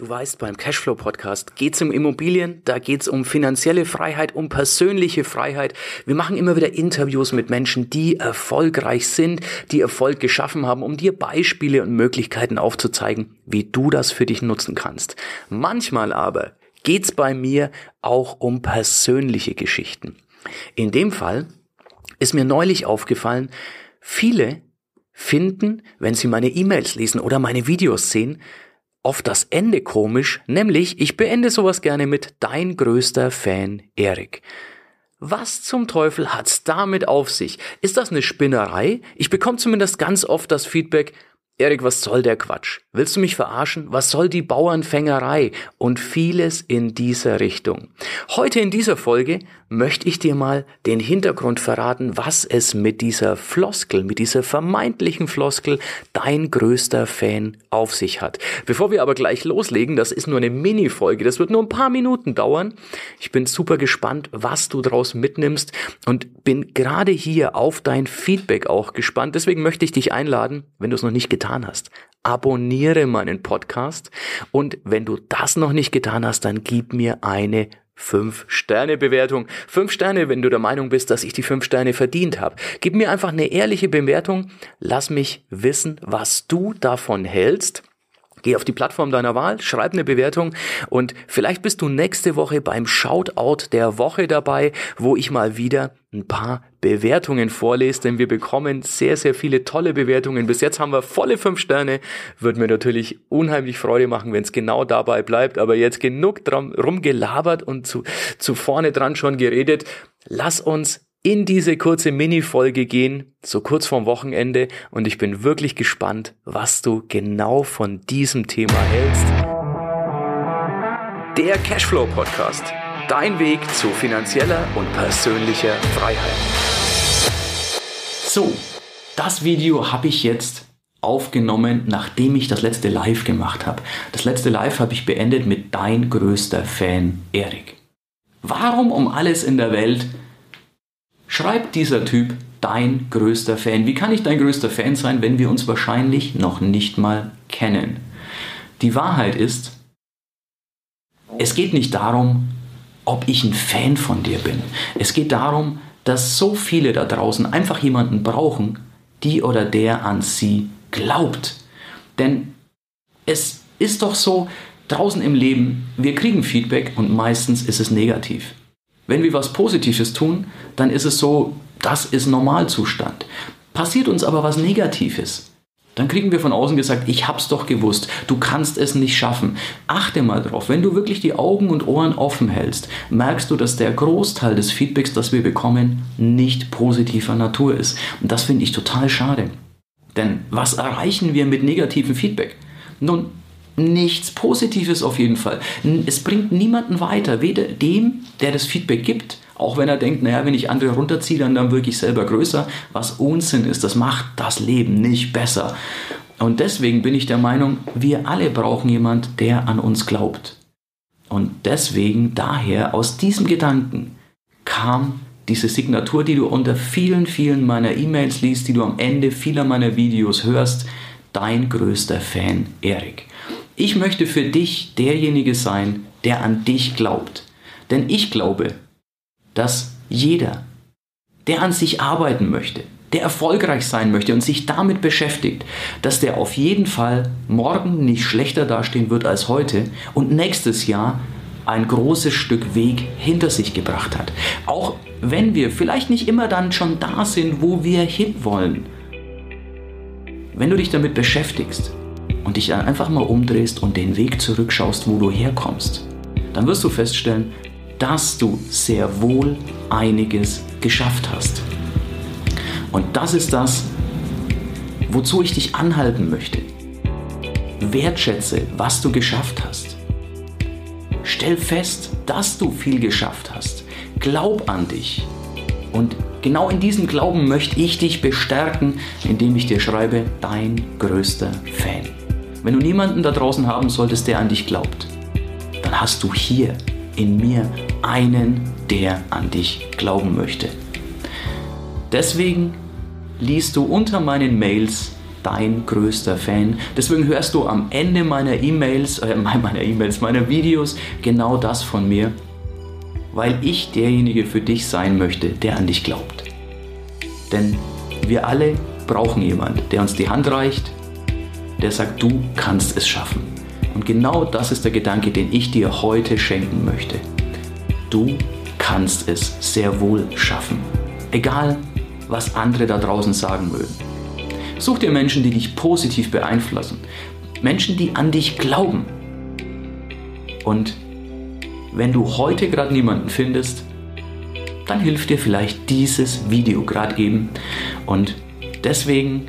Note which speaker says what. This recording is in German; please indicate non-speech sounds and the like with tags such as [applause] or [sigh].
Speaker 1: Du weißt, beim Cashflow Podcast geht es um Immobilien, da geht es um finanzielle Freiheit, um persönliche Freiheit. Wir machen immer wieder Interviews mit Menschen, die erfolgreich sind, die Erfolg geschaffen haben, um dir Beispiele und Möglichkeiten aufzuzeigen, wie du das für dich nutzen kannst. Manchmal aber geht es bei mir auch um persönliche Geschichten. In dem Fall ist mir neulich aufgefallen, viele finden, wenn sie meine E-Mails lesen oder meine Videos sehen, oft das Ende komisch, nämlich ich beende sowas gerne mit dein größter Fan Erik. Was zum Teufel hat's damit auf sich? Ist das eine Spinnerei? Ich bekomme zumindest ganz oft das Feedback, Erik, was soll der Quatsch? Willst du mich verarschen? Was soll die Bauernfängerei? Und vieles in dieser Richtung. Heute in dieser Folge möchte ich dir mal den Hintergrund verraten, was es mit dieser Floskel, mit dieser vermeintlichen Floskel dein größter Fan auf sich hat. Bevor wir aber gleich loslegen, das ist nur eine Mini-Folge, das wird nur ein paar Minuten dauern. Ich bin super gespannt, was du daraus mitnimmst und bin gerade hier auf dein Feedback auch gespannt. Deswegen möchte ich dich einladen, wenn du es noch nicht getan getan hast. Abonniere meinen Podcast und wenn du das noch nicht getan hast, dann gib mir eine 5-Sterne-Bewertung. 5 Sterne, wenn du der Meinung bist, dass ich die 5 Sterne verdient habe. Gib mir einfach eine ehrliche Bewertung. Lass mich wissen, was du davon hältst. Geh auf die Plattform deiner Wahl, schreib eine Bewertung und vielleicht bist du nächste Woche beim Shoutout der Woche dabei, wo ich mal wieder ein paar Bewertungen vorlese, denn wir bekommen sehr, sehr viele tolle Bewertungen. Bis jetzt haben wir volle fünf Sterne. Würde mir natürlich unheimlich Freude machen, wenn es genau dabei bleibt. Aber jetzt genug drum, rumgelabert und zu, zu vorne dran schon geredet. Lass uns in diese kurze Mini-Folge gehen, so kurz vorm Wochenende, und ich bin wirklich gespannt, was du genau von diesem Thema hältst. Der Cashflow Podcast. Dein Weg zu finanzieller und persönlicher Freiheit. So, das Video habe ich jetzt aufgenommen, nachdem ich das letzte Live gemacht habe. Das letzte Live habe ich beendet mit dein größter Fan, Erik. Warum um alles in der Welt schreibt dieser Typ dein größter Fan? Wie kann ich dein größter Fan sein, wenn wir uns wahrscheinlich noch nicht mal kennen? Die Wahrheit ist, es geht nicht darum, ob ich ein Fan von dir bin. Es geht darum, dass so viele da draußen einfach jemanden brauchen, die oder der an sie glaubt. Denn es ist doch so, draußen im Leben, wir kriegen Feedback und meistens ist es negativ. Wenn wir was Positives tun, dann ist es so, das ist Normalzustand. Passiert uns aber was Negatives, dann kriegen wir von außen gesagt, ich hab's doch gewusst, du kannst es nicht schaffen. Achte mal drauf, wenn du wirklich die Augen und Ohren offen hältst, merkst du, dass der Großteil des Feedbacks, das wir bekommen, nicht positiver Natur ist. Und das finde ich total schade. Denn was erreichen wir mit negativem Feedback? Nun, nichts Positives auf jeden Fall. Es bringt niemanden weiter, weder dem, der das Feedback gibt, auch wenn er denkt, naja, wenn ich andere runterziehe, dann, dann wirklich selber größer, was Unsinn ist, das macht das Leben nicht besser. Und deswegen bin ich der Meinung, wir alle brauchen jemand, der an uns glaubt. Und deswegen, daher, aus diesem Gedanken kam diese Signatur, die du unter vielen, vielen meiner E-Mails liest, die du am Ende vieler meiner Videos hörst, dein größter Fan, Erik. Ich möchte für dich derjenige sein, der an dich glaubt. Denn ich glaube, dass jeder, der an sich arbeiten möchte, der erfolgreich sein möchte und sich damit beschäftigt, dass der auf jeden Fall morgen nicht schlechter dastehen wird als heute und nächstes Jahr ein großes Stück Weg hinter sich gebracht hat. Auch wenn wir vielleicht nicht immer dann schon da sind, wo wir hinwollen. Wenn du dich damit beschäftigst, und dich einfach mal umdrehst und den Weg zurückschaust, wo du herkommst, dann wirst du feststellen, dass du sehr wohl einiges geschafft hast. Und das ist das, wozu ich dich anhalten möchte. Wertschätze, was du geschafft hast. Stell fest, dass du viel geschafft hast. Glaub an dich. Und genau in diesem Glauben möchte ich dich bestärken, indem ich dir schreibe, dein größter Fan. Wenn du niemanden da draußen haben solltest, der an dich glaubt, dann hast du hier in mir einen, der an dich glauben möchte. Deswegen liest du unter meinen Mails dein größter Fan. Deswegen hörst du am Ende meiner E-Mails, äh, [laughs] meiner E-Mails, meiner Videos genau das von mir, weil ich derjenige für dich sein möchte, der an dich glaubt. Denn wir alle brauchen jemanden, der uns die Hand reicht, der sagt, du kannst es schaffen. Und genau das ist der Gedanke, den ich dir heute schenken möchte. Du kannst es sehr wohl schaffen. Egal, was andere da draußen sagen mögen. Such dir Menschen, die dich positiv beeinflussen. Menschen, die an dich glauben. Und wenn du heute gerade niemanden findest, dann hilft dir vielleicht dieses Video gerade eben. Und deswegen